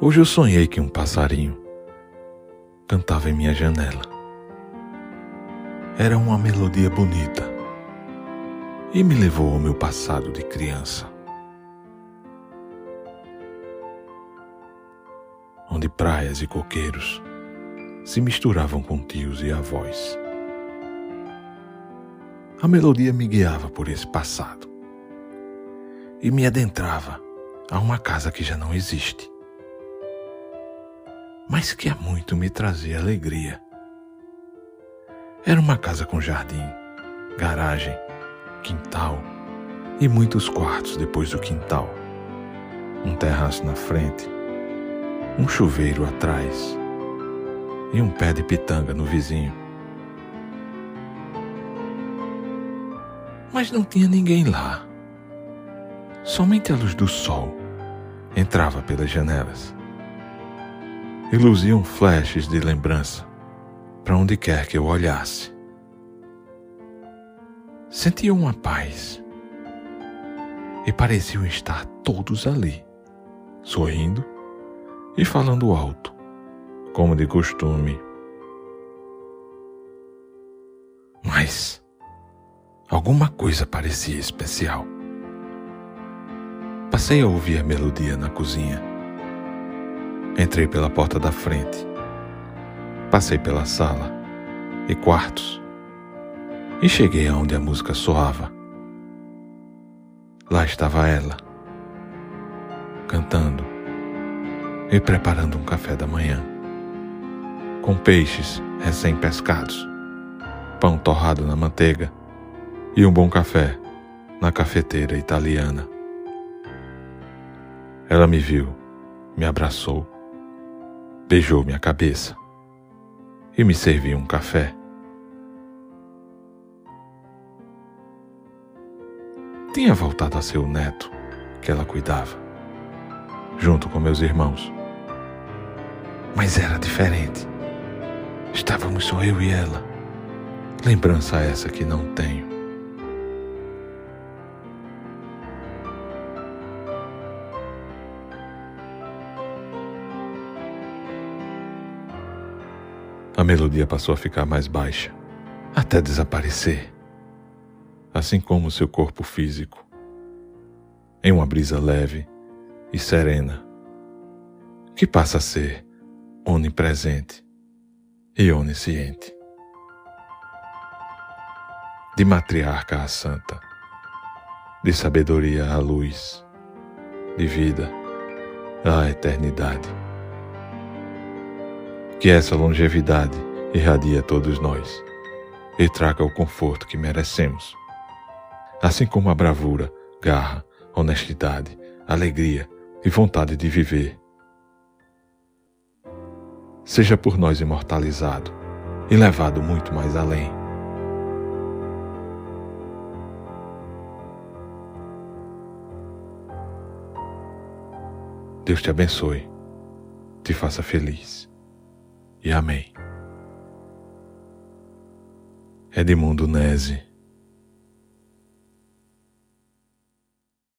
Hoje eu sonhei que um passarinho cantava em minha janela. Era uma melodia bonita e me levou ao meu passado de criança. Onde praias e coqueiros se misturavam com tios e avós. A melodia me guiava por esse passado e me adentrava a uma casa que já não existe, mas que há muito me trazia alegria. Era uma casa com jardim, garagem, quintal e muitos quartos depois do quintal, um terraço na frente, um chuveiro atrás e um pé de pitanga no vizinho. mas não tinha ninguém lá. Somente a luz do sol entrava pelas janelas e luziam flashes de lembrança para onde quer que eu olhasse. Sentia uma paz e pareciam estar todos ali, sorrindo e falando alto, como de costume. Mas Alguma coisa parecia especial. Passei a ouvir a melodia na cozinha. Entrei pela porta da frente. Passei pela sala e quartos. E cheguei aonde a música soava. Lá estava ela, cantando e preparando um café da manhã, com peixes recém-pescados, pão torrado na manteiga e um bom café na cafeteira italiana. Ela me viu, me abraçou, beijou minha cabeça e me serviu um café. Tinha voltado a ser o neto que ela cuidava, junto com meus irmãos. Mas era diferente. Estávamos só eu e ela. Lembrança essa que não tenho. A melodia passou a ficar mais baixa, até desaparecer, assim como seu corpo físico, em uma brisa leve e serena, que passa a ser onipresente e onisciente. De matriarca a santa, de sabedoria à luz, de vida à eternidade que essa longevidade irradie a todos nós e traga o conforto que merecemos, assim como a bravura, garra, honestidade, alegria e vontade de viver. Seja por nós imortalizado e levado muito mais além. Deus te abençoe, te faça feliz e amém. Edmundo Nese